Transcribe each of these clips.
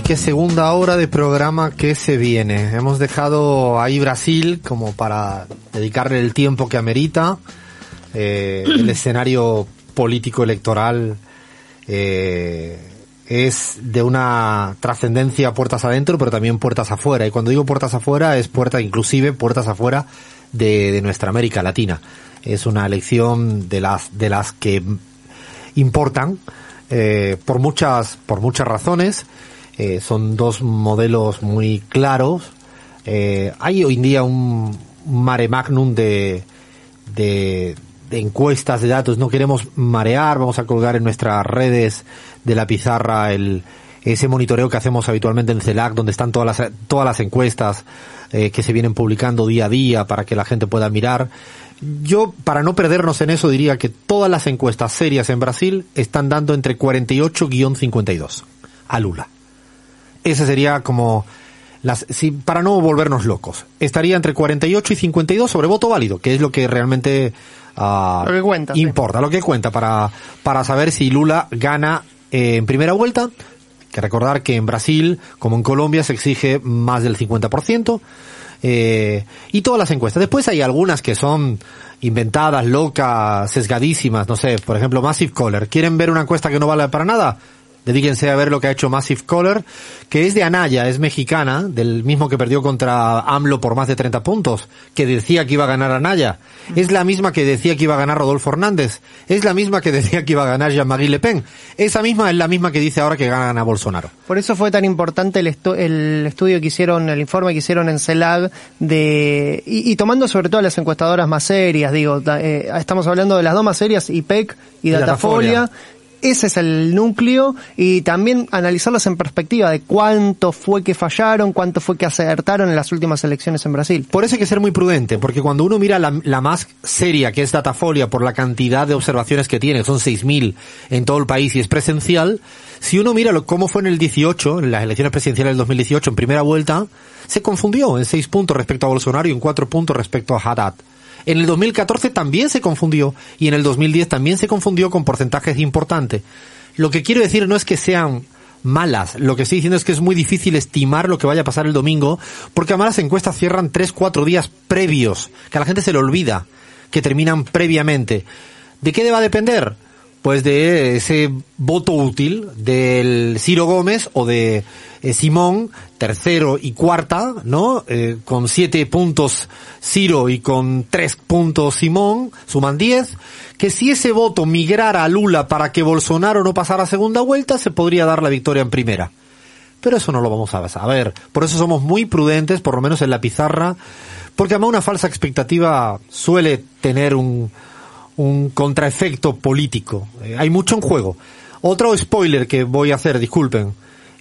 Ay, qué segunda hora de programa que se viene. Hemos dejado ahí Brasil como para dedicarle el tiempo que amerita. Eh, el escenario político electoral eh, es de una trascendencia puertas adentro, pero también puertas afuera. Y cuando digo puertas afuera, es puerta inclusive puertas afuera de, de nuestra América Latina. Es una elección de las de las que importan eh, por muchas por muchas razones. Eh, son dos modelos muy claros. Eh, hay hoy en día un mare magnum de, de, encuestas, de datos. No queremos marear, vamos a colgar en nuestras redes de la pizarra el, ese monitoreo que hacemos habitualmente en CELAC, donde están todas las, todas las encuestas eh, que se vienen publicando día a día para que la gente pueda mirar. Yo, para no perdernos en eso, diría que todas las encuestas serias en Brasil están dando entre 48-52 a Lula. Ese sería como las, si, para no volvernos locos. Estaría entre 48 y 52 sobre voto válido, que es lo que realmente uh, lo que cuenta, importa, sí. lo que cuenta para, para saber si Lula gana eh, en primera vuelta. Que recordar que en Brasil, como en Colombia, se exige más del 50%. Eh, y todas las encuestas. Después hay algunas que son inventadas, locas, sesgadísimas, no sé, por ejemplo, Massive Caller. ¿Quieren ver una encuesta que no vale para nada? Dedíquense a ver lo que ha hecho Massive Caller, que es de Anaya, es mexicana, del mismo que perdió contra AMLO por más de 30 puntos, que decía que iba a ganar Anaya. Es la misma que decía que iba a ganar Rodolfo Hernández. Es la misma que decía que iba a ganar Jean-Marie Le Pen. Esa misma es la misma que dice ahora que gana Bolsonaro. Por eso fue tan importante el, estu el estudio que hicieron, el informe que hicieron en CELAG de, y, y tomando sobre todo las encuestadoras más serias, digo, eh, estamos hablando de las dos más serias, IPEC y, y Datafolia. Ese es el núcleo y también analizarlas en perspectiva de cuánto fue que fallaron, cuánto fue que acertaron en las últimas elecciones en Brasil. Por eso hay que ser muy prudente, porque cuando uno mira la, más seria, que es Datafolia, por la cantidad de observaciones que tiene, son 6.000 en todo el país y es presencial, si uno mira lo, cómo fue en el 18, en las elecciones presidenciales del 2018, en primera vuelta, se confundió en 6 puntos respecto a Bolsonaro y en 4 puntos respecto a Haddad. En el 2014 también se confundió y en el 2010 también se confundió con porcentajes importantes. Lo que quiero decir no es que sean malas, lo que estoy diciendo es que es muy difícil estimar lo que vaya a pasar el domingo porque además las encuestas cierran 3, 4 días previos, que a la gente se le olvida, que terminan previamente. ¿De qué va a depender? Pues de ese voto útil del Ciro Gómez o de eh, Simón, tercero y cuarta, ¿no? Eh, con siete puntos Ciro y con tres puntos Simón, suman diez. Que si ese voto migrara a Lula para que Bolsonaro no pasara segunda vuelta, se podría dar la victoria en primera. Pero eso no lo vamos a saber. Por eso somos muy prudentes, por lo menos en la pizarra, porque además una falsa expectativa suele tener un, un contraefecto político. Eh, hay mucho en juego. Otro spoiler que voy a hacer, disculpen,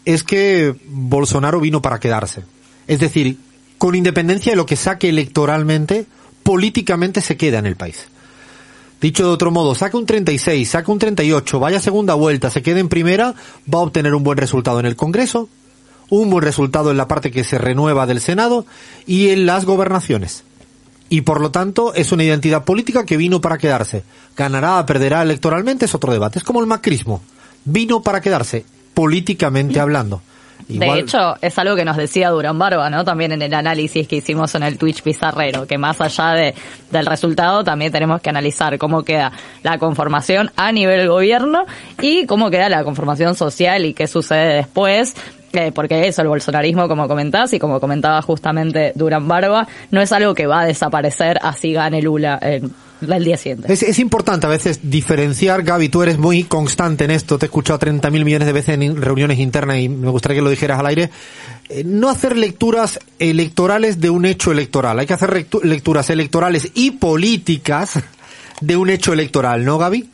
es que Bolsonaro vino para quedarse. Es decir, con independencia de lo que saque electoralmente, políticamente se queda en el país. Dicho de otro modo, saca un 36, saca un 38, vaya segunda vuelta, se quede en primera, va a obtener un buen resultado en el Congreso, un buen resultado en la parte que se renueva del Senado y en las gobernaciones y por lo tanto es una identidad política que vino para quedarse. Ganará, perderá electoralmente, es otro debate. Es como el macrismo. Vino para quedarse, políticamente hablando. De hecho, es algo que nos decía Durán Barba, ¿no? También en el análisis que hicimos en el Twitch Pizarrero, que más allá de, del resultado también tenemos que analizar cómo queda la conformación a nivel gobierno y cómo queda la conformación social y qué sucede después. Eh, porque eso, el bolsonarismo, como comentás, y como comentaba justamente Durán Barba, no es algo que va a desaparecer así gane Lula en el día siguiente. Es, es importante a veces diferenciar, Gaby, tú eres muy constante en esto, te he escuchado 30 mil millones de veces en reuniones internas y me gustaría que lo dijeras al aire. Eh, no hacer lecturas electorales de un hecho electoral, hay que hacer lecturas electorales y políticas de un hecho electoral, ¿no, Gaby?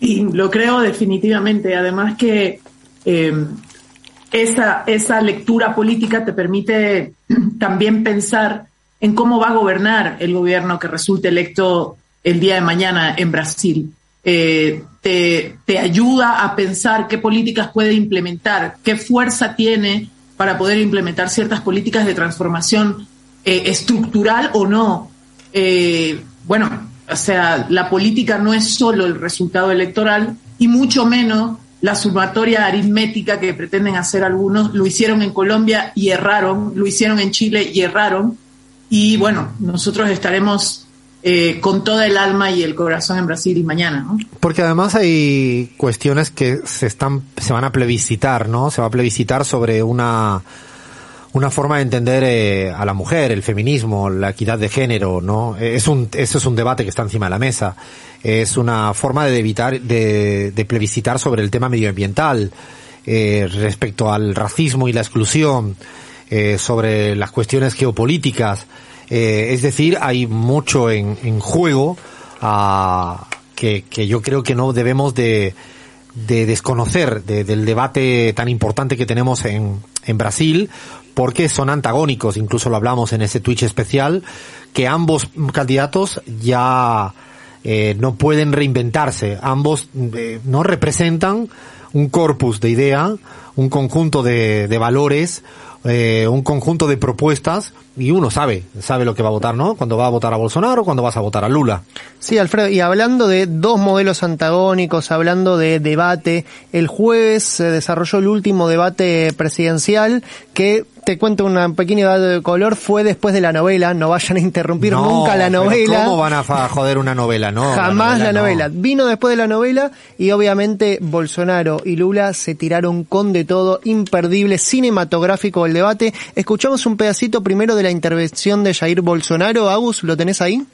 Y lo creo definitivamente. Además que eh, esa, esa lectura política te permite también pensar en cómo va a gobernar el gobierno que resulte electo el día de mañana en Brasil. Eh, te, ayuda a pensar qué políticas puede implementar, qué fuerza tiene para poder implementar ciertas políticas de transformación eh, estructural o no. Eh, bueno, o sea, la política no es solo el resultado electoral y mucho menos la sumatoria aritmética que pretenden hacer algunos. Lo hicieron en Colombia y erraron, lo hicieron en Chile y erraron. Y bueno, nosotros estaremos eh, con toda el alma y el corazón en Brasil y mañana, ¿no? Porque además hay cuestiones que se están, se van a plebiscitar, ¿no? Se va a plebiscitar sobre una, una forma de entender eh, a la mujer, el feminismo, la equidad de género, ¿no? Es un, eso es un debate que está encima de la mesa. Es una forma de evitar, de, de plebiscitar sobre el tema medioambiental, eh, respecto al racismo y la exclusión, eh, sobre las cuestiones geopolíticas. Eh, es decir, hay mucho en, en juego a, que, yo creo que no debemos de, de desconocer de, del debate tan importante que tenemos en, en Brasil, porque son antagónicos, incluso lo hablamos en ese Twitch especial, que ambos candidatos ya eh, no pueden reinventarse, ambos eh, no representan un corpus de idea, un conjunto de valores, eh, un conjunto de propuestas y uno sabe, sabe lo que va a votar, ¿no? Cuando va a votar a Bolsonaro, cuando vas a votar a Lula. Sí, Alfredo, y hablando de dos modelos antagónicos, hablando de debate, el jueves se desarrolló el último debate presidencial que te cuento una pequeña edad de color, fue después de la novela, no vayan a interrumpir No, nunca la novela. ¿Cómo van a joder una novela? No. Jamás la novela. no. Vino después de la novela y obviamente Bolsonaro y Lula se tiraron con de todo, imperdible, cinematográfico el debate. Escuchamos un pedacito primero de la intervención de Jair Bolsonaro. Agus, ¿lo tenés ahí?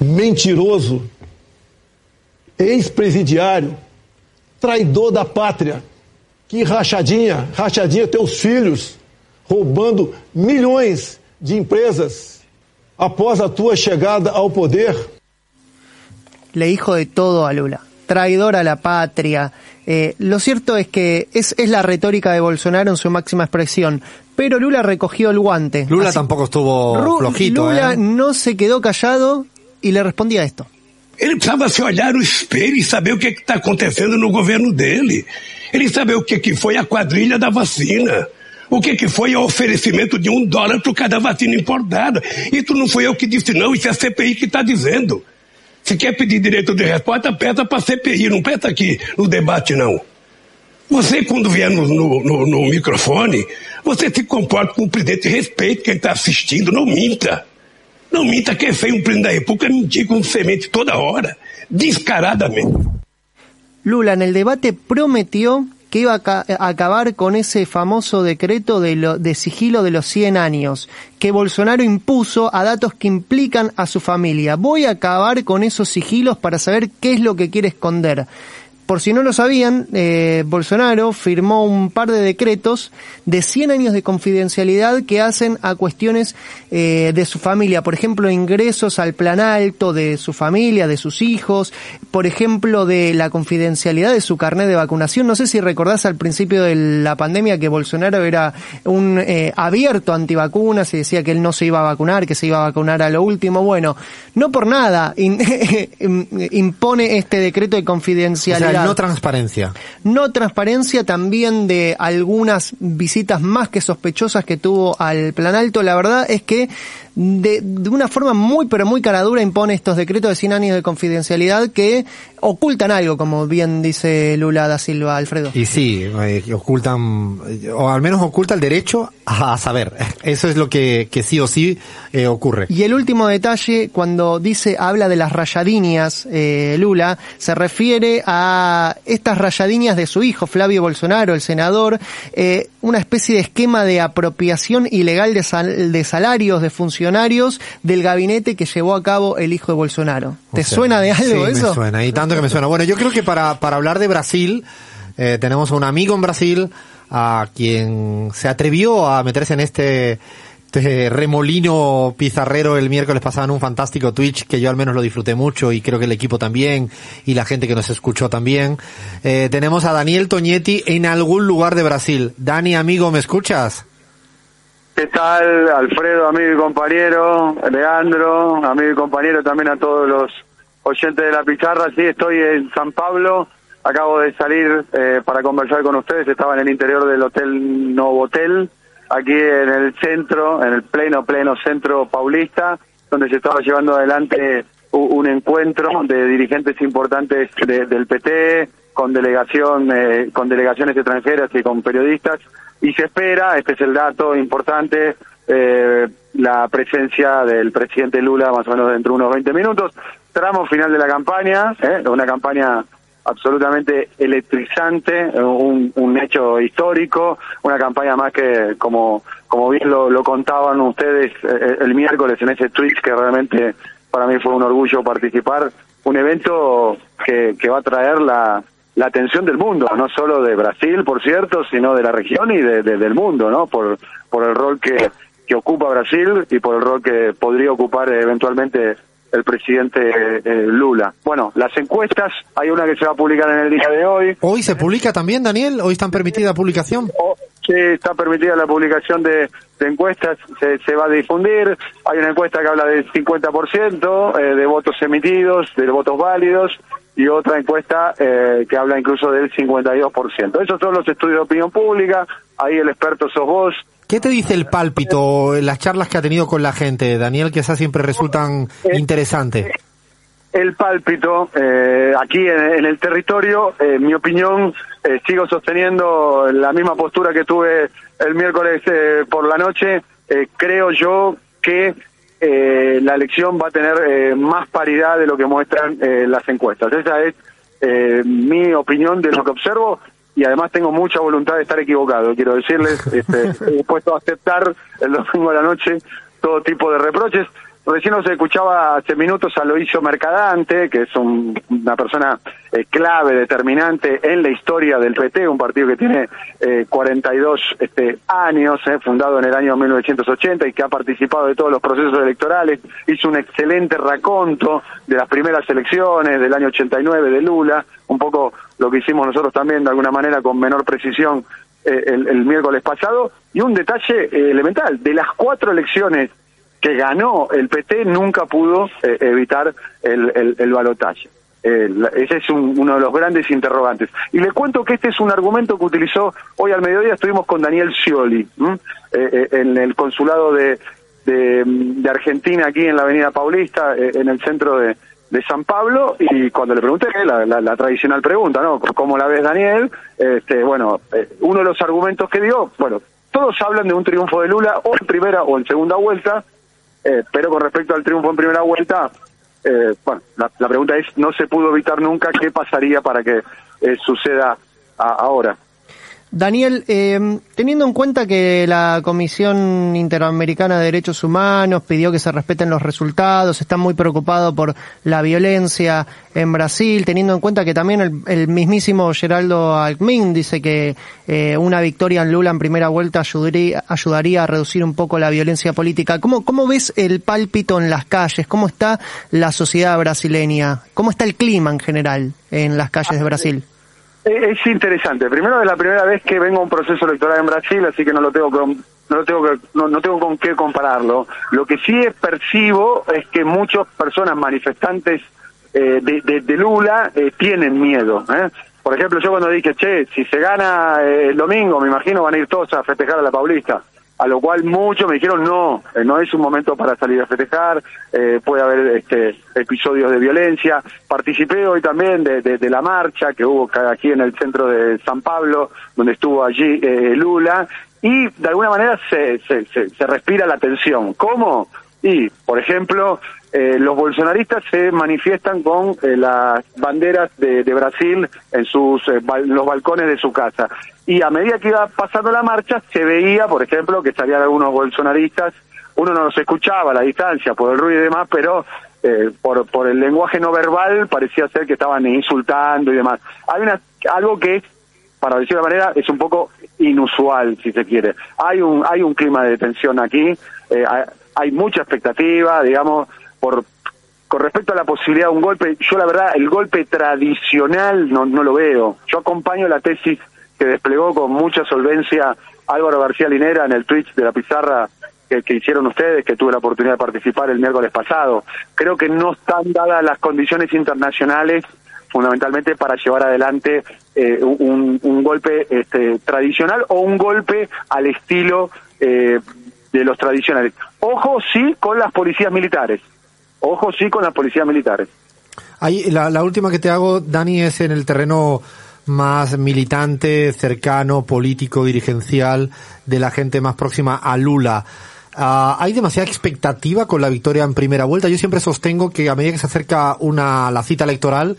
mentiroso, ex-presidiário, traidor da pátria, que rachadinha, rachadinha teus filhos, roubando milhões de empresas após a tua chegada ao poder. le dijo de todo a Lula. Traidor a la patria. Eh, lo cierto es que es, es la retórica de Bolsonaro en su máxima expresión. Pero Lula recogió el guante. Lula Así- tampoco estuvo Ru- flojito, Lula ¿eh? no se quedó callado y le respondía esto. Ele precisava se olhar no espelho e saber o que está acontecendo no governo dele. Ele saber o que, que foi a quadrilha da vacina. O que, que foi o oferecimento de um dólar por cada vacina importada. Isso não foi eu que disse, não. Isso é a CPI que está dizendo. Se quer pedir direito de resposta, peça para a CPI. Não peça aqui no debate, não. Você, quando vier no, no, no- no microfone, você se comporta com o presidente, respeite quem está assistindo, não minta. Não minta que é um presidente da República mentir com semente toda hora, descaradamente. Lula el debate prometió que iba a, ca- a acabar con ese famoso decreto de, lo- de sigilo de los 100 años que Bolsonaro impuso a datos que implican a su familia. Voy a acabar con esos sigilos para saber qué es lo que quiere esconder. Por si no lo sabían, eh, Bolsonaro firmó un par de decretos de 100 años de confidencialidad que hacen a cuestiones eh, de su familia. Por ejemplo, ingresos al plan alto de su familia, de sus hijos. Por ejemplo, de la confidencialidad de su carnet de vacunación. No sé si recordás al principio de la pandemia que Bolsonaro era un eh, abierto antivacunas y decía que él no se iba a vacunar, que se iba a vacunar a lo último. Bueno, no por nada in- impone este decreto de O confidencialidad. No transparencia. No transparencia también de algunas visitas más que sospechosas que tuvo al plan alto. La verdad es que de, de una forma muy pero muy caradura impone estos decretos de 100 años de confidencialidad que ocultan algo, como bien dice Lula da Silva, Alfredo. Y sí, eh, ocultan, o al menos oculta el derecho a, a saber. Eso es lo que, que sí o sí eh, ocurre. Y el último detalle, cuando dice, habla de las rayadinias, eh, Lula, se refiere a estas rayadinias de su hijo, Flavio Bolsonaro, el senador, eh, una especie de esquema de apropiación ilegal de, sal- de salarios de funcionarios del gabinete que llevó a cabo el hijo de Bolsonaro. ¿Te O sea, suena de algo sí, eso? me suena, y tanto que me suena. Bueno, yo creo que para, para hablar de Brasil, eh, tenemos a un amigo en Brasil a quien se atrevió a meterse en este, este remolino pizarrero el miércoles pasado en un fantástico Twitch que yo al menos lo disfruté mucho y creo que el equipo también y la gente que nos escuchó también. Eh, tenemos a Daniel Toñetti en algún lugar de Brasil. Dani, amigo, ¿me escuchas? ¿Qué tal, Alfredo, amigo y compañero? Leandro, amigo y compañero, también a todos los oyentes de la pizarra. Sí, estoy en San Pablo. Acabo de salir eh, para conversar con ustedes. Estaba en el interior del Hotel Novotel, aquí en el centro, en el pleno, pleno centro paulista, donde se estaba llevando adelante un encuentro de dirigentes importantes de- del PT, con delegación, eh, con delegaciones extranjeras y con periodistas. Y se espera, este es el dato importante, eh, la presencia del presidente Lula más o menos dentro de unos 20 minutos. Tramo final de la campaña, ¿eh? una campaña absolutamente electrizante, eh, un, un hecho histórico, una campaña más que, como, como bien lo, lo contaban ustedes eh, el miércoles en ese Twitch, que realmente para mí fue un orgullo participar, un evento que, que va a traer la, la atención del mundo, no solo de Brasil, por cierto, sino de la región y de- de- del mundo, ¿no? Por, por el rol que, que ocupa Brasil y por el rol que podría ocupar eventualmente el presidente eh, Lula. Bueno, las encuestas, hay una que se va a publicar en el día de hoy. Hoy se publica también, Daniel. Hoy están permitida publicación. Sí, está permitida la publicación de, de encuestas, se, se va a difundir. Hay una encuesta que habla del 50% eh, de votos emitidos, de votos válidos, y otra encuesta eh, que habla incluso del 52%. Esos son los estudios de opinión pública, ahí el experto sos vos. ¿Qué te dice el pálpito en las charlas que ha tenido con la gente, Daniel, que esas siempre resultan interesantes? El pálpito, eh, aquí en, en el territorio, eh, en mi opinión, eh, sigo sosteniendo la misma postura que tuve el miércoles eh, por la noche. Eh, creo yo que eh, la elección va a tener eh, más paridad de lo que muestran eh, las encuestas. Esa es eh, mi opinión de lo que observo y además tengo mucha voluntad de estar equivocado. Quiero decirles, este, estoy dispuesto a aceptar el domingo a la noche todo tipo de reproches. Recién nos escuchaba hace minutos a Loisio Mercadante, que es un- una persona eh, clave, determinante en la historia del PT, un partido que tiene eh, 42 este, años, eh, fundado en el año 1980 y que ha participado de todos los procesos electorales. Hizo un excelente raconto de las primeras elecciones del año 89 de Lula, un poco lo que hicimos nosotros también de alguna manera con menor precisión eh, el, el miércoles pasado. Y un detalle eh, elemental, de las cuatro elecciones que ganó el PT nunca pudo eh, evitar el, el, balotaje. Ese es un- uno de los grandes interrogantes. Y le cuento que este es un argumento que utilizó hoy al mediodía, estuvimos con Daniel Scioli. Eh, eh, en el consulado de, de, Argentina aquí en la Avenida Paulista, en el centro de, de San Pablo, y cuando le pregunté, la, la- tradicional pregunta, ¿no? ¿Cómo la ves, Daniel? Este, bueno, uno de los argumentos que dio, bueno, todos hablan de un triunfo de Lula o en primera o en segunda vuelta, eh, pero con respecto al triunfo en primera vuelta, eh, bueno, la, la pregunta es, no se pudo evitar nunca, ¿qué pasaría para que eh, suceda a- ahora? Daniel, eh, teniendo en cuenta que la Comisión Interamericana de Derechos Humanos pidió que se respeten los resultados, están muy preocupados por la violencia en Brasil, teniendo en cuenta que también el, el mismísimo Geraldo Alckmin dice que eh, una victoria en Lula en primera vuelta ayudaría, ayudaría a reducir un poco la violencia política. ¿Cómo, ¿Cómo ves el pálpito en las calles? ¿Cómo está la sociedad brasileña? ¿Cómo está el clima en general en las calles de Brasil? Es interesante. Primero es la primera vez que vengo a un proceso electoral en Brasil, así que no lo tengo con, no lo tengo que, no, no tengo con qué compararlo. Lo que sí percibo es que muchas personas manifestantes eh, de, de- de Lula eh, tienen miedo. ¿eh? Por ejemplo, yo cuando dije, che, si se gana eh, el domingo, me imagino van a ir todos a festejar a la Paulista. A lo cual muchos me dijeron no, eh, no es un momento para salir a festejar, eh, puede haber este, episodios de violencia. Participé hoy también de, la marcha que hubo aquí en el centro de San Pablo, donde estuvo allí eh, Lula, y de alguna manera se, se, se respira la tensión. ¿Cómo? Y, por ejemplo, eh, los bolsonaristas se manifiestan con eh, las banderas de, Brasil en sus eh, los balcones de su casa. Y a medida que iba pasando la marcha, se veía, por ejemplo, que salían algunos bolsonaristas. Uno no los escuchaba a la distancia por el ruido y demás, pero por, por el lenguaje no verbal parecía ser que estaban insultando y demás. Hay una, algo que para decirlo de manera, es un poco inusual, si se quiere. Hay un, hay un clima de tensión aquí, hay mucha expectativa, digamos, por con respecto a la posibilidad de un golpe, yo la verdad, el golpe tradicional no, no lo veo. Yo acompaño la tesis que desplegó con mucha solvencia Álvaro García Linera en el Twitch de la pizarra que, hicieron ustedes, que tuve la oportunidad de participar el miércoles pasado. Creo que no están dadas las condiciones internacionales fundamentalmente para llevar adelante eh, un, un, golpe este, tradicional o un golpe al estilo eh, de los tradicionales. Ojo sí con las policías militares. Ojo sí con las policías militares. Ahí, la, la última que te hago, Dani, es en el terreno más militante, cercano, político, dirigencial, de la gente más próxima a Lula. Ah, ¿Hay demasiada expectativa con la victoria en primera vuelta? Yo siempre sostengo que a medida que se acerca una, la cita electoral,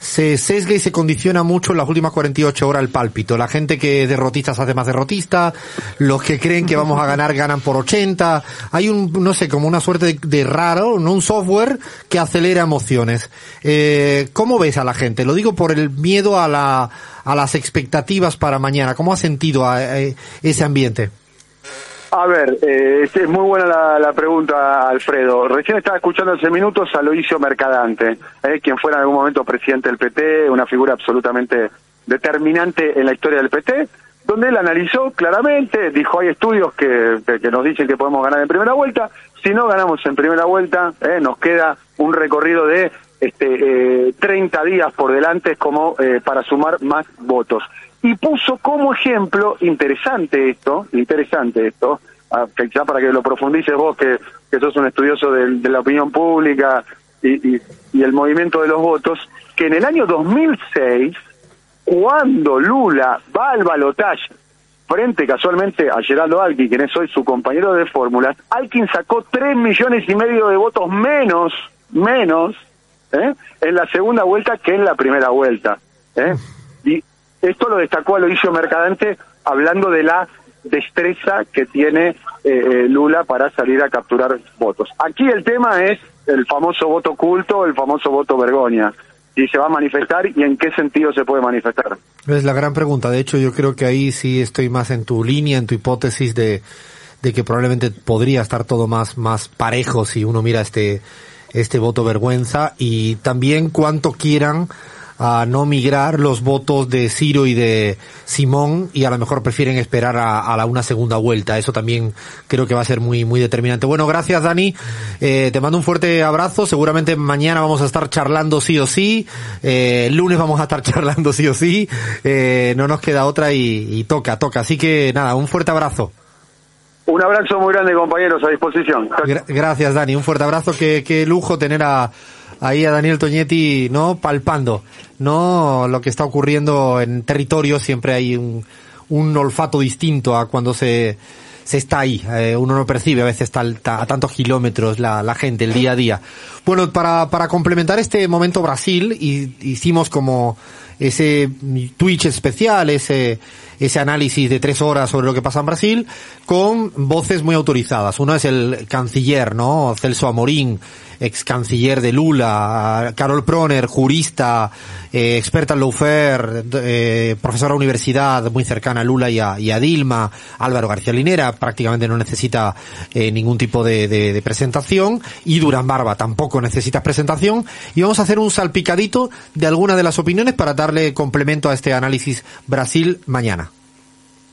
se sesga y se condiciona mucho en las últimas 48 horas el pálpito. La gente que derrotista se hace más derrotista, los que creen que vamos a ganar ganan por 80. Hay un, no sé, como una suerte de, raro, ¿no? Un software que acelera emociones. Eh, ¿Cómo ves a la gente? Lo digo por el miedo a la, a las expectativas para mañana. ¿Cómo has sentido a, ese ambiente? A ver, eh, es muy buena la, pregunta, Alfredo. Recién estaba escuchando hace minutos a Loisio Mercadante, eh, quien fuera en algún momento presidente del PT, una figura absolutamente determinante en la historia del PT, donde él analizó claramente, dijo hay estudios que, que, nos dicen que podemos ganar en primera vuelta, si no ganamos en primera vuelta, eh, nos queda un recorrido de este, eh, 30 días por delante como eh, para sumar más votos y puso como ejemplo, interesante esto, interesante esto, quizá para que lo profundices vos, que, que sos un estudioso de, la opinión pública y, y, el movimiento de los votos, que en el año 2006, cuando Lula va al balotaje frente casualmente a Geraldo Alkin, quien es hoy su compañero de fórmulas, Alkin sacó tres millones y medio de votos menos, menos, ¿eh? en la segunda vuelta que en la primera vuelta. ¿eh? Esto lo destacó Aloisio Mercadante hablando de la destreza que tiene eh, eh, Lula para salir a capturar votos. Aquí el tema es el famoso voto oculto, el famoso voto vergoña. Si se va a manifestar y en qué sentido se puede manifestar. Es la gran pregunta. De hecho, yo creo que ahí sí estoy más en tu línea, en tu hipótesis de, de que probablemente podría estar todo más, más parejo si uno mira este, este voto vergüenza y también cuánto quieran a no migrar los votos de Ciro y de Simón y a lo mejor prefieren esperar a, la una segunda vuelta. Eso también creo que va a ser muy, muy determinante. Bueno, gracias Dani. Eh, te mando un fuerte abrazo. Seguramente mañana vamos a estar charlando sí o sí. Eh, lunes vamos a estar charlando sí o sí. Eh, no nos queda otra y, toca, toca. Así que nada, un fuerte abrazo. Un abrazo muy grande, compañeros, a disposición. gracias, Dani. Un fuerte abrazo. Qué, qué lujo tener a, ahí a Daniel Toñetti, ¿no? Palpando, ¿no? Lo que está ocurriendo en territorio, siempre hay un, olfato distinto a cuando se, se está ahí. Eh, uno no percibe a veces a tantos kilómetros la, la, gente, el día a día. Bueno, para, para complementar este momento Brasil, y, hicimos como ese Twitch especial, ese, ese análisis de tres horas sobre lo que pasa en Brasil, con voces muy autorizadas. Uno es el canciller, ¿no? Celso Amorín, ex canciller de Lula, Carol Proner, jurista, eh, experta en lawfare, eh, profesora universidad muy cercana a Lula y a, Dilma, Álvaro García Linera, prácticamente no necesita eh, ningún tipo de, presentación, y Durán Barba tampoco necesita presentación, y vamos a hacer un salpicadito de algunas de las opiniones para darle complemento a este análisis Brasil mañana.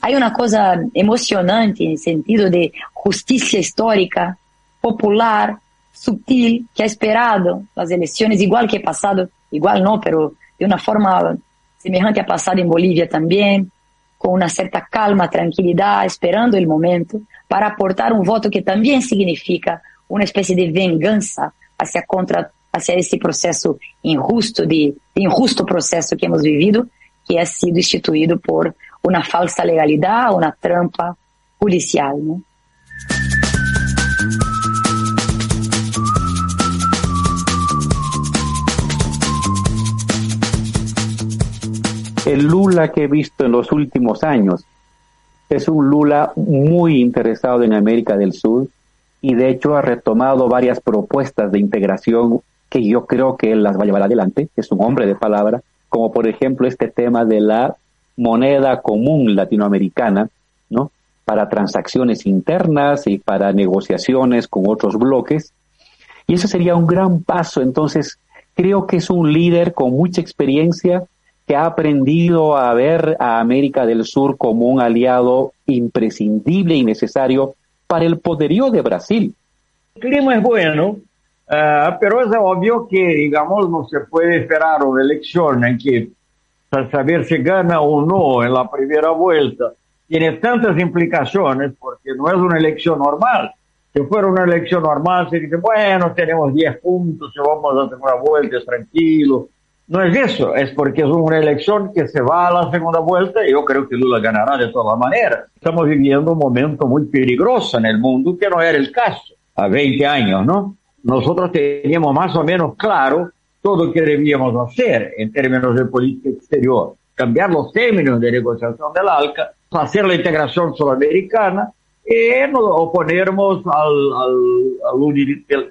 Hay una cosa emocionante en el sentido de justicia histórica, popular, sutil que ha esperado las elecciones, igual que ha pasado, igual no, pero de una forma semejante a pasado en Bolivia también, con una cierta calma, tranquilidad, esperando el momento para aportar un voto que también significa una especie de venganza hacia contra hacia esse processo injusto de, de injusto processo que hemos vivido, que ha sido instituído por uma falsa legalidade, uma trampa policial. ¿no? El Lula que he visto en los últimos años es un Lula muy interesado en América del Sur y de hecho ha retomado varias propuestas de integración que yo creo que él las va a llevar adelante, es un hombre de palabra, como por ejemplo este tema de la moneda común latinoamericana, ¿no? Para transacciones internas y para negociaciones con otros bloques. Y eso sería un gran paso. Entonces, creo que es un líder con mucha experiencia que ha aprendido a ver a América del Sur como un aliado imprescindible y necesario para el poderío de Brasil. El clima es bueno, uh, pero es obvio que, digamos, no se puede esperar una elección en que para saber si gana o no en la primera vuelta tiene tantas implicaciones porque no es una elección normal. Si fuera una elección normal, se dice, bueno, tenemos 10 puntos y vamos a hacer una vuelta, es tranquilo. No es eso, es porque es una elección que se va a la segunda vuelta y yo creo que Lula ganará de todas maneras. Estamos viviendo un momento muy peligroso en el mundo que no era el caso a 20 años, ¿no? Nosotros teníamos más o menos claro todo lo que debíamos hacer en términos de política exterior. Cambiar los términos de negociación del ALCA, hacer la integración sudamericana nos oponernos al, al,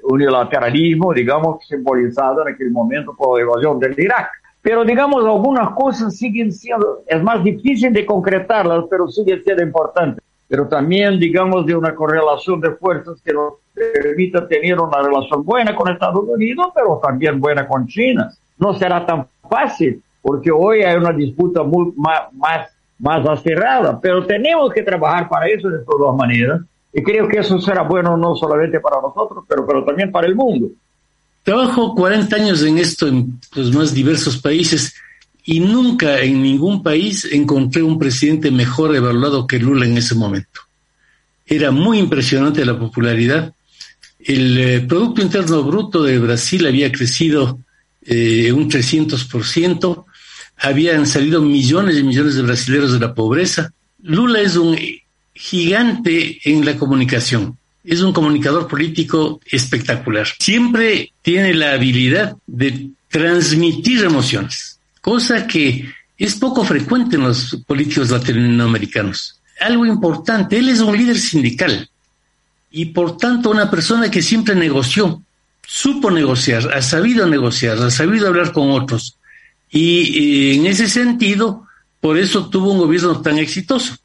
unilateralismo, digamos, simbolizado en aquel momento por la invasión del Irak. Pero, digamos, algunas cosas siguen siendo, es más difícil de concretarlas, pero siguen siendo importantes. Pero también, digamos, de una correlación de fuerzas que nos permita tener una relación buena con Estados Unidos, pero también buena con China. No será tan fácil, porque hoy hay una disputa muy, más, más más acerrada, pero tenemos que trabajar para eso de todas maneras. Y creo que eso será bueno no solamente para nosotros, pero, pero también para el mundo. Trabajo 40 años en esto en los más diversos países y nunca en ningún país encontré un presidente mejor evaluado que Lula en ese momento. Era muy impresionante la popularidad. El eh, Producto Interno Bruto de Brasil había crecido eh, un 300%, habían salido millones y millones de brasileños de la pobreza. Lula es un gigante en la comunicación. Es un comunicador político espectacular. Siempre tiene la habilidad de transmitir emociones, cosa que es poco frecuente en los políticos latinoamericanos. Algo importante, él es un líder sindical y por tanto una persona que siempre negoció, supo negociar, ha sabido negociar, ha sabido hablar con otros, y, en ese sentido, por eso tuvo un gobierno tan exitoso.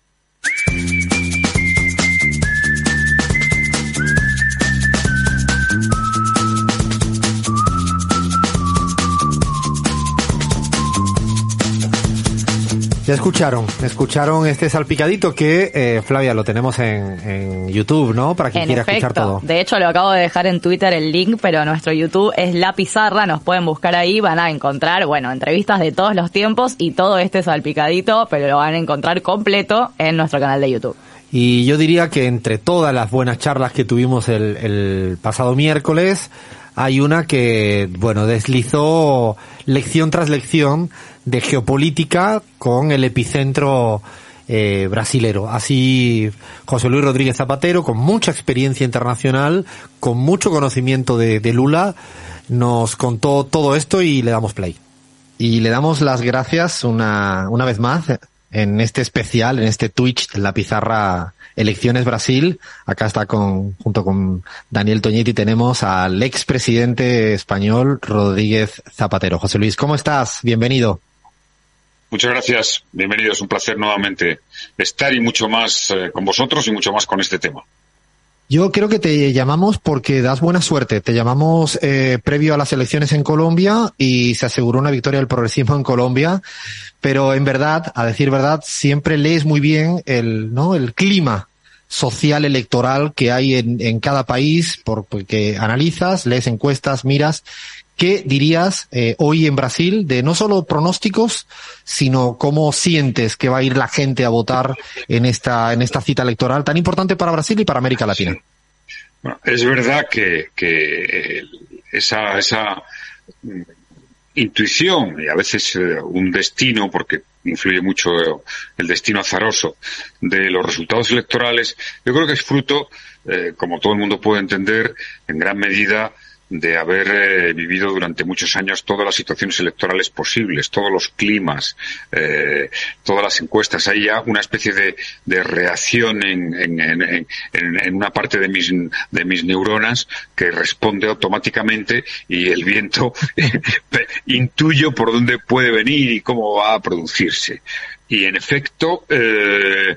Ya escucharon, escucharon este salpicadito que, eh, Flavia, lo tenemos en, YouTube, ¿no? Para quien quiera escuchar todo. De hecho, lo acabo de dejar en Twitter el link, pero nuestro YouTube es La Pizarra, nos pueden buscar ahí, van a encontrar, bueno, entrevistas de todos los tiempos y todo este salpicadito, pero lo van a encontrar completo en nuestro canal de YouTube. Y yo diría que entre todas las buenas charlas que tuvimos el, el pasado miércoles, hay una que, bueno, deslizó lección tras lección de geopolítica con el epicentro eh, brasilero. Así José Luis Rodríguez Zapatero, con mucha experiencia internacional, con mucho conocimiento de, Lula, nos contó todo esto y le damos play. Y le damos las gracias una, una vez más en este especial, en este Twitch, en la pizarra Elecciones Brasil. Acá está con, junto con Daniel Toñetti tenemos al expresidente español Rodríguez Zapatero. José Luis, ¿cómo estás? Bienvenido. Muchas gracias. Bienvenidos. Un placer nuevamente estar y mucho más eh, con vosotros y mucho más con este tema. Yo creo que te llamamos porque das buena suerte. Te llamamos eh, previo a las elecciones en Colombia y se aseguró una victoria del progresismo en Colombia. Pero en verdad, a decir verdad, siempre lees muy bien el, ¿no? El clima social electoral que hay en, en cada país porque analizas, lees encuestas, miras ¿qué dirías eh, hoy en Brasil de no solo pronósticos, sino cómo sientes que va a ir la gente a votar en esta, en esta cita electoral tan importante para Brasil y para América Latina? Bueno, es verdad que, que esa, esa intuición y a veces eh, un destino, porque influye mucho el destino azaroso de los resultados electorales, yo creo que es fruto, eh, como todo el mundo puede entender, en gran medida de haber eh, vivido durante muchos años todas las situaciones electorales posibles, todos los climas, eh, todas las encuestas. Hay ya una especie de, de reacción en, en, en, en, una parte de mis, de mis neuronas que responde automáticamente y el viento intuyo por dónde puede venir y cómo va a producirse. Y en efecto, eh,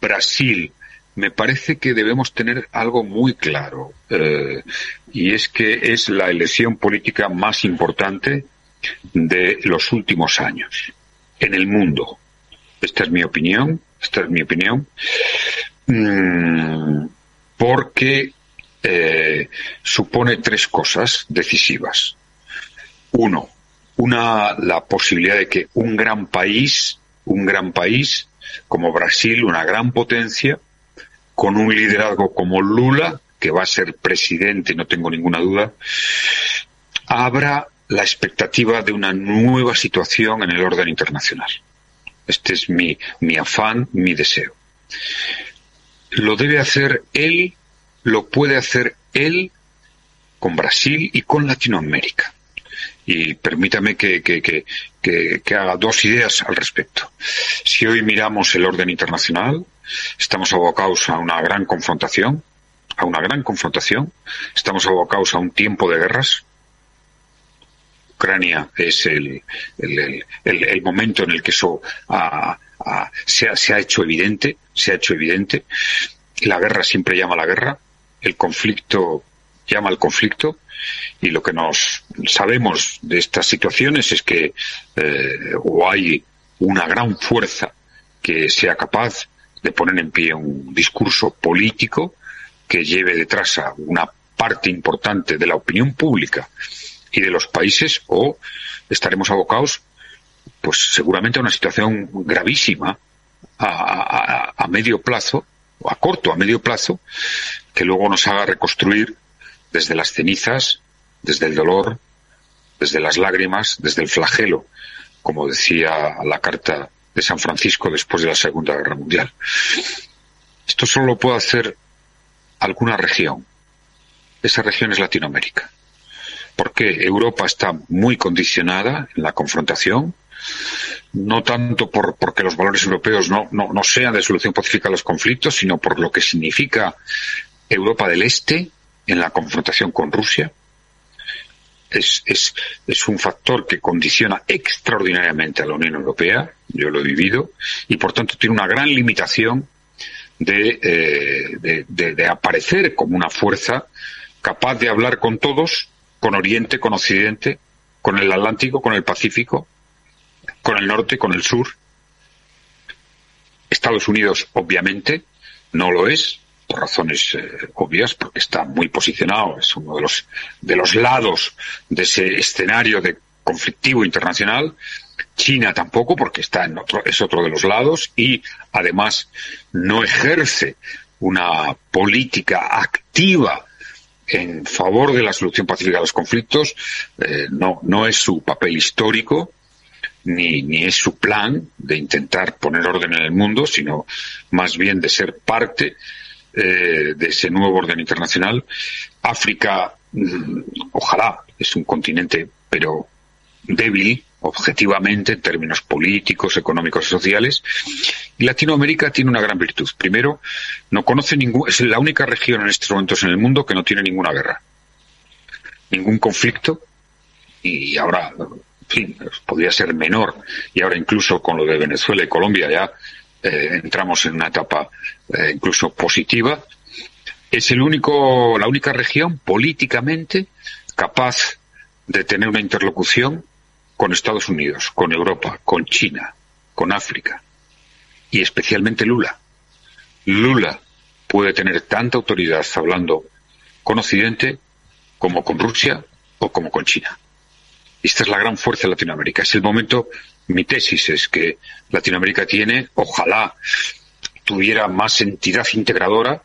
Brasil, me parece que debemos tener algo muy claro, eh, y es que es la elección política más importante de los últimos años en el mundo. Esta es mi opinión, esta es mi opinión, mm, porque eh, supone tres cosas decisivas. Uno, una, la posibilidad de que un gran país, un gran país como Brasil, una gran potencia, con un liderazgo como Lula, que va a ser presidente, no tengo ninguna duda, habrá la expectativa de una nueva situación en el orden internacional. Este es mi, mi afán, mi deseo. Lo debe hacer él, lo puede hacer él con Brasil y con Latinoamérica. Y permítame que, que, que, que, haga dos ideas al respecto. Si hoy miramos el orden internacional, estamos abocados a una gran confrontación, a una gran confrontación, estamos abocados a un tiempo de guerras. Ucrania es el, el, el, momento en el que eso ha, ha, se, ha, se ha hecho evidente, se ha hecho evidente. La guerra siempre llama a la guerra, el conflicto llama al conflicto y lo que nos sabemos de estas situaciones es que eh, o hay una gran fuerza que sea capaz de poner en pie un discurso político que lleve detrás a una parte importante de la opinión pública y de los países o estaremos abocados pues seguramente a una situación gravísima a, a, a medio plazo o a corto a medio plazo que luego nos haga reconstruir desde las cenizas, desde el dolor, desde las lágrimas, desde el flagelo, como decía la carta de San Francisco después de la Segunda Guerra Mundial. Esto solo lo puede hacer alguna región. Esa región es Latinoamérica. Porque Europa está muy condicionada en la confrontación, no tanto por porque los valores europeos no, no, no sean de solución pacífica a los conflictos, sino por lo que significa Europa del Este, en la confrontación con Rusia. Es, un factor que condiciona extraordinariamente a la Unión Europea, yo lo he vivido, y por tanto tiene una gran limitación eh, de, de aparecer como una fuerza capaz de hablar con todos, con Oriente, con Occidente, con el Atlántico, con el Pacífico, con el norte, con el sur. Estados Unidos, obviamente, no lo es, por razones eh, obvias, porque está muy posicionado, es uno de los, de los lados de ese escenario de conflictivo internacional. China tampoco, porque está en otro, es otro de los lados y además no ejerce una política activa en favor de la solución pacífica de los conflictos, eh, no, no es su papel histórico, ni, ni es su plan de intentar poner orden en el mundo, sino más bien de ser parte eh, de ese nuevo orden internacional. África, mm, ojalá, es un continente, pero débil, objetivamente, en términos políticos, económicos y sociales. Y Latinoamérica tiene una gran virtud. Primero, no conoce ningún, es la única región en estos momentos en el mundo que no tiene ninguna guerra. Ningún conflicto. Y ahora, en fin, podría ser menor. Y ahora incluso con lo de Venezuela y Colombia ya eh, entramos en una etapa eh, incluso positiva, es el único, la única región políticamente capaz de tener una interlocución con Estados Unidos, con Europa, con China, con África y especialmente Lula. Lula puede tener tanta autoridad hablando con Occidente como con Rusia, o como con China. Esta es la gran fuerza de Latinoamérica. Es el momento, mi tesis es que Latinoamérica tiene, ojalá tuviera más entidad integradora,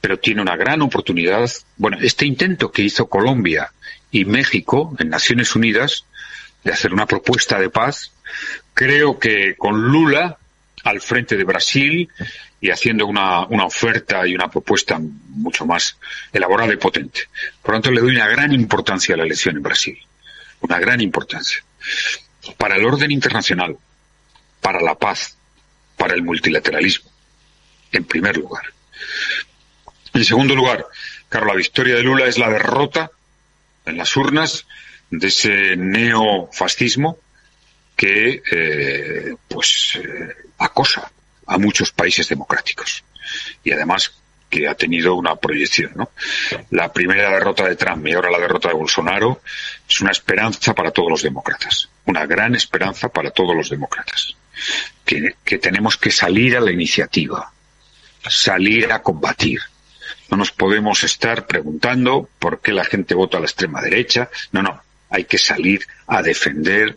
pero tiene una gran oportunidad. Bueno, este intento que hizo Colombia y México en Naciones Unidas de hacer una propuesta de paz, creo que con Lula al frente de Brasil y haciendo una, una oferta y una propuesta mucho más elaborada y potente. Por lo tanto, le doy una gran importancia a la elección en Brasil. Una gran importancia. Para el orden internacional, para la paz, para el multilateralismo, en primer lugar. En segundo lugar, claro, la victoria de Lula es la derrota en las urnas de ese neofascismo que eh, pues eh, acosa a muchos países democráticos y además que ha tenido una proyección. ¿no? La primera derrota de Trump y ahora la derrota de Bolsonaro es una esperanza para todos los demócratas, una gran esperanza para todos los demócratas, que, que tenemos que salir a la iniciativa, salir a combatir. No nos podemos estar preguntando por qué la gente vota a la extrema derecha. No, no. Hay que salir a defender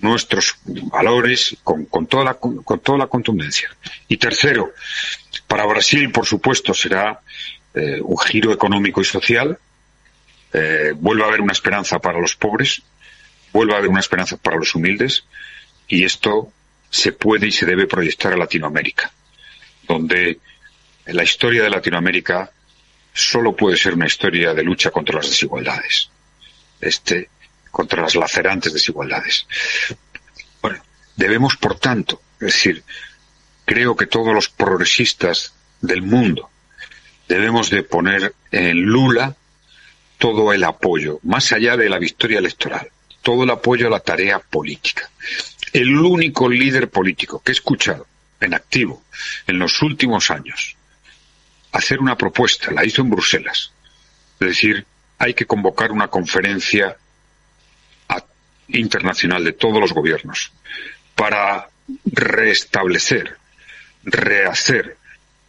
nuestros valores con, toda la, con, toda la contundencia. Y tercero, para Brasil, por supuesto, será eh, un giro económico y social. Eh, vuelve a haber una esperanza para los pobres, vuelve a haber una esperanza para los humildes, y esto se puede y se debe proyectar a Latinoamérica, donde la historia de Latinoamérica solo puede ser una historia de lucha contra las desigualdades. Este, contra las lacerantes desigualdades. Bueno, debemos, por tanto, es decir, creo que todos los progresistas del mundo debemos de poner en Lula todo el apoyo, más allá de la victoria electoral, todo el apoyo a la tarea política. El único líder político que he escuchado en activo en los últimos años hacer una propuesta, la hizo en Bruselas, es decir, hay que convocar una conferencia internacional de todos los gobiernos para restablecer, rehacer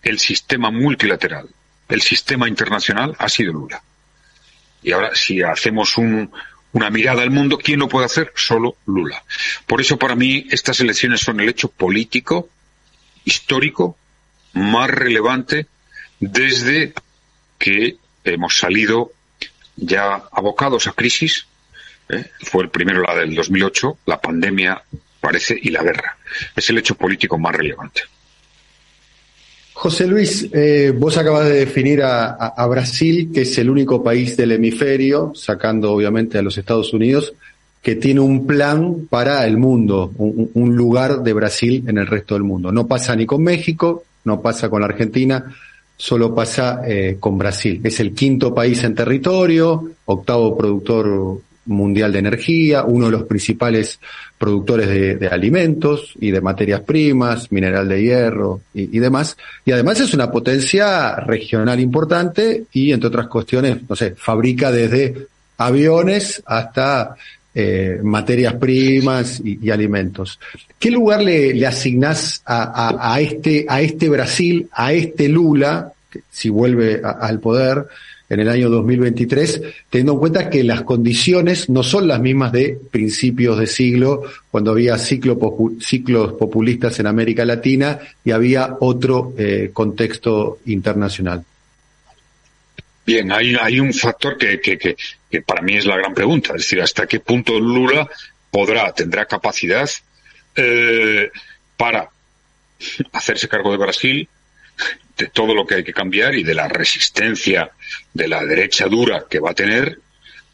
el sistema multilateral, el sistema internacional, ha sido Lula. Y ahora, si hacemos una mirada al mundo, ¿quién lo puede hacer? Solo Lula. Por eso, para mí, estas elecciones son el hecho político, histórico, más relevante desde que hemos salido ya abocados a crisis ¿eh? Fue el primero la del 2008, la pandemia parece y la guerra. Es el hecho político más relevante. José Luis, eh, vos acabas de definir a, Brasil, que es el único país del hemisferio, sacando obviamente a los Estados Unidos, que tiene un plan para el mundo, un, lugar de Brasil en el resto del mundo. No pasa ni con México, no pasa con la Argentina, solo pasa eh, con Brasil. Es el quinto país en territorio, octavo productor mundial de energía, uno de los principales productores de, alimentos y de materias primas, mineral de hierro y, demás. Y además es una potencia regional importante y, entre otras cuestiones, no sé, fabrica desde aviones hasta eh, materias primas y, alimentos. ¿Qué lugar le, le asignás a, este, a este Brasil, a este Lula, si vuelve al poder, en el año 2023, teniendo en cuenta que las condiciones no son las mismas de principios de siglo, cuando había ciclos populistas en América Latina y había otro eh, contexto internacional. Bien, hay, un factor que, que, que, para mí es la gran pregunta, es decir, hasta qué punto Lula podrá, tendrá capacidad eh, para hacerse cargo de Brasil, de todo lo que hay que cambiar y de la resistencia de la derecha dura que va a tener,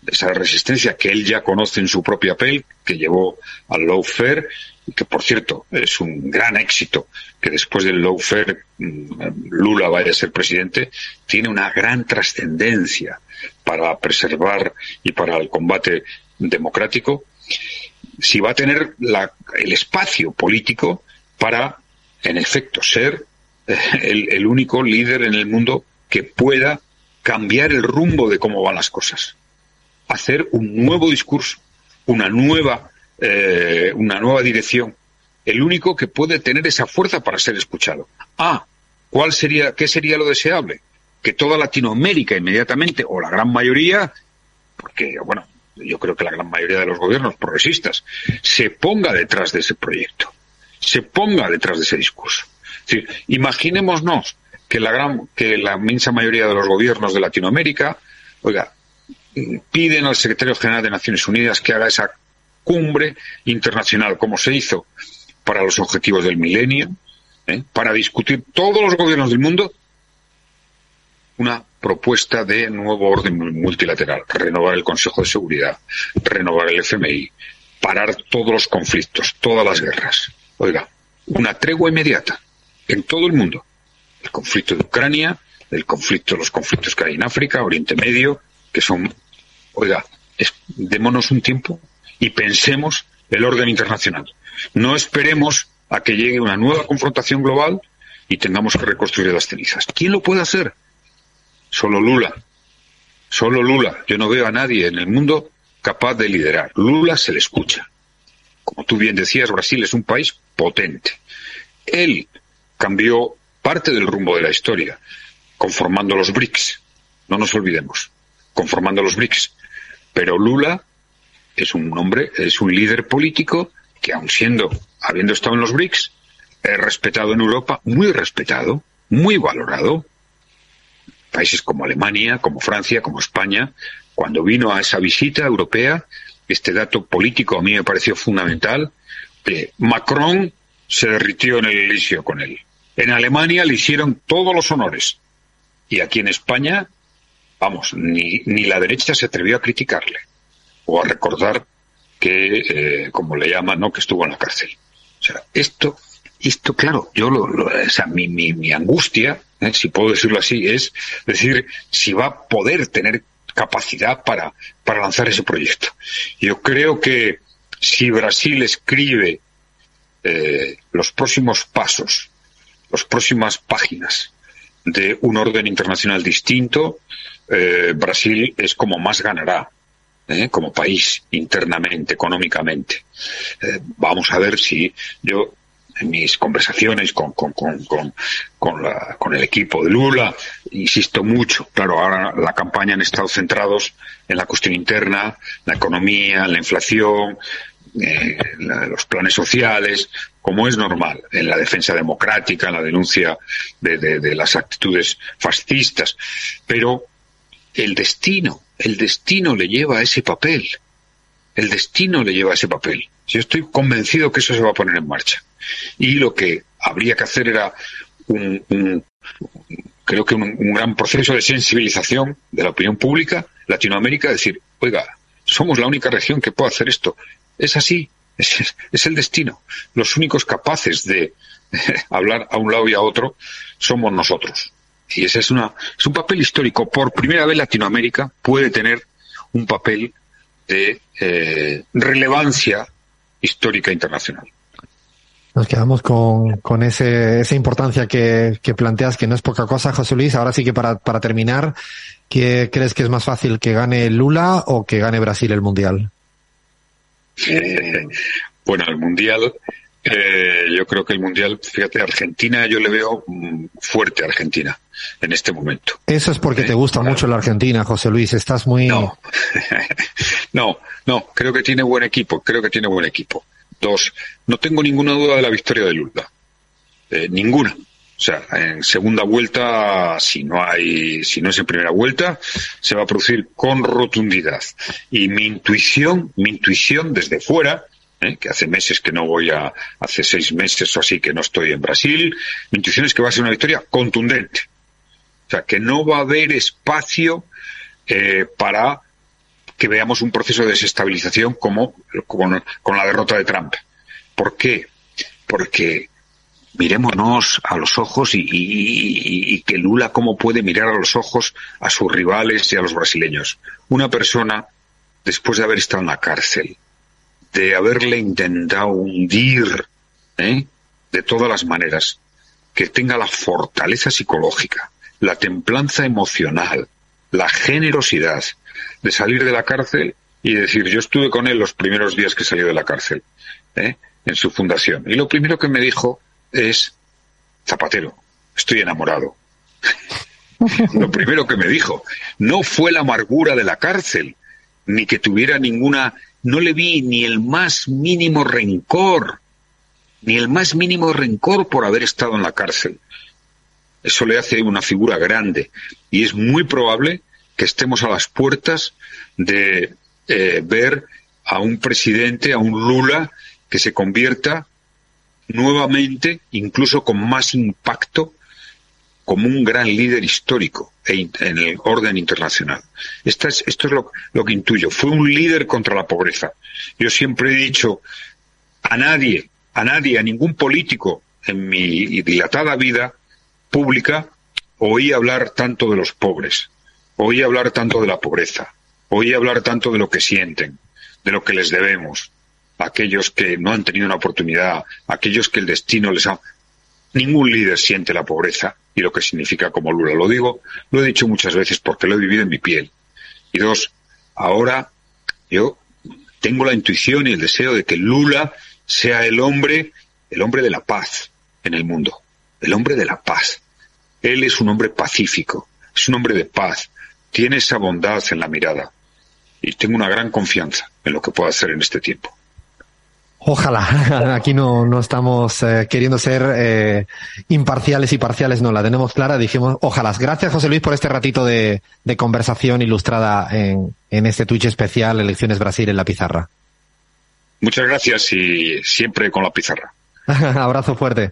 esa resistencia que él ya conoce en su propia piel, que llevó al lawfare, y que por cierto es un gran éxito que después del lawfare mm, Lula vaya a ser presidente, tiene una gran trascendencia para preservar y para el combate democrático, si va a tener el espacio político para, en efecto, ser el, único líder en el mundo que pueda cambiar el rumbo de cómo van las cosas. Hacer un nuevo discurso, una nueva, eh, una nueva dirección. El único que puede tener esa fuerza para ser escuchado. Ah, ¿cuál sería, qué sería lo deseable? Que toda Latinoamérica inmediatamente, o la gran mayoría, porque, bueno, yo creo que la gran mayoría de los gobiernos progresistas, se ponga detrás de ese proyecto, se ponga detrás de ese discurso. Es decir, imaginémonos que la gran, que la inmensa mayoría de los gobiernos de Latinoamérica, oiga, piden al secretario general de Naciones Unidas que haga esa cumbre internacional, como se hizo para los objetivos del milenio, ¿eh? para discutir todos los gobiernos del mundo una propuesta de nuevo orden multilateral, renovar el Consejo de Seguridad, renovar el FMI, parar todos los conflictos, todas las guerras. Oiga, una tregua inmediata en todo el mundo. El conflicto de Ucrania, el conflicto, los conflictos que hay en África, Oriente Medio, que son, oiga, démonos un tiempo y pensemos el orden internacional. No esperemos a que llegue una nueva confrontación global y tengamos que reconstruir las cenizas. ¿Quién lo puede hacer? Solo Lula. Solo Lula. Yo no veo a nadie en el mundo capaz de liderar. Lula se le escucha. Como tú bien decías, Brasil es un país potente. Él cambió parte del rumbo de la historia, conformando los BRICS. No nos olvidemos, conformando los BRICS. Pero Lula es un hombre, es un líder político que, aun siendo, habiendo estado en los BRICS, es respetado en Europa, muy respetado, muy valorado. Países como Alemania, como Francia, como España, cuando vino a esa visita europea, este dato político a mí me pareció fundamental, Macron se derritió en el Elíseo con él. En Alemania le hicieron todos los honores. Y aquí en España, vamos, ni, ni la derecha se atrevió a criticarle o a recordar que, eh, como le llaman, ¿no? que estuvo en la cárcel. O sea, esto, esto, claro, yo lo, o sea, mi, mi, mi angustia, ¿eh? si puedo decirlo así, es decir, si va a poder tener capacidad para, para lanzar ese proyecto. Yo creo que si Brasil escribe eh, los próximos pasos, las próximas páginas de un orden internacional distinto, eh, Brasil es como más ganará. ¿eh? como país internamente, económicamente. Eh, vamos a ver si yo en mis conversaciones con, con, con, con, con, la, con el equipo de Lula, insisto mucho, claro, ahora la campaña han estado centrados en la cuestión interna, la economía, la inflación, eh, los planes sociales, como es normal, en la defensa democrática, en la denuncia de, de, de las actitudes fascistas, pero el destino el destino le lleva a ese papel. El destino le lleva a ese papel. Yo estoy convencido que eso se va a poner en marcha. Y lo que habría que hacer era un, creo que un, gran proceso de sensibilización de la opinión pública Latinoamérica, decir, oiga, somos la única región que puede hacer esto. Es así, es el destino. Los únicos capaces de hablar a un lado y a otro somos nosotros. Y ese es, una, es un papel histórico. Por primera vez Latinoamérica puede tener un papel de eh, relevancia histórica internacional. Nos quedamos con, con ese, esa importancia que, que, planteas, que no es poca cosa, José Luis. Ahora sí que para, para terminar, ¿qué crees que es más fácil, que gane Lula o que gane Brasil el Mundial? Eh, bueno, el Mundial eh, yo creo que el Mundial, fíjate, Argentina, yo le veo mm, fuerte a Argentina en este momento. Eso es porque eh, te gusta claro. mucho la Argentina, José Luis, estás muy... No. no, no, creo que tiene buen equipo, creo que tiene buen equipo. Dos, no tengo ninguna duda de la victoria de Lula. Eh, ninguna. O sea, en segunda vuelta, si no hay, si no es en primera vuelta, se va a producir con rotundidad. Y mi intuición, mi intuición desde fuera, ¿eh? que hace meses que no voy a, hace seis meses o así que no estoy en Brasil, mi intuición es que va a ser una victoria contundente. O sea, que no va a haber espacio eh, para que veamos un proceso de desestabilización como con, la derrota de Trump. ¿Por qué? Porque mirémonos a los ojos y, y, y, que Lula cómo puede mirar a los ojos a sus rivales y a los brasileños. Una persona, después de haber estado en la cárcel, de haberle intentado hundir ¿eh? de todas las maneras, que tenga la fortaleza psicológica, la templanza emocional, la generosidad de salir de la cárcel y decir, yo estuve con él los primeros días que salió de la cárcel, ¿eh? en su fundación. Y lo primero que me dijo es, Zapatero, estoy enamorado. lo primero que me dijo, no fue la amargura de la cárcel, ni que tuviera ninguna, no le vi ni el más mínimo rencor, ni el más mínimo rencor por haber estado en la cárcel. Eso le hace una figura grande y es muy probable que estemos a las puertas de eh, ver a un presidente, a un Lula, que se convierta nuevamente, incluso con más impacto, como un gran líder histórico en el orden internacional. Esto es, esto es lo, lo que intuyo. Fue un líder contra la pobreza. Yo siempre he dicho, a nadie, a nadie, a ningún político en mi dilatada vida pública oí hablar tanto de los pobres, oí hablar tanto de la pobreza, oí hablar tanto de lo que sienten, de lo que les debemos, aquellos que no han tenido una oportunidad, aquellos que el destino les ha... Ningún líder siente la pobreza y lo que significa como Lula. Lo digo, lo he dicho muchas veces porque lo he vivido en mi piel. Y dos, ahora yo tengo la intuición y el deseo de que Lula sea el hombre, el hombre de la paz en el mundo, el hombre de la paz. Él es un hombre pacífico, es un hombre de paz, tiene esa bondad en la mirada y tengo una gran confianza en lo que pueda hacer en este tiempo. Ojalá, aquí no, no estamos eh, queriendo ser eh, imparciales y parciales, no, la tenemos clara, dijimos, ojalá. Gracias José Luis por este ratito de, de conversación ilustrada en, en este Twitch especial Elecciones Brasil en la pizarra. Muchas gracias y siempre con la pizarra. Abrazo fuerte.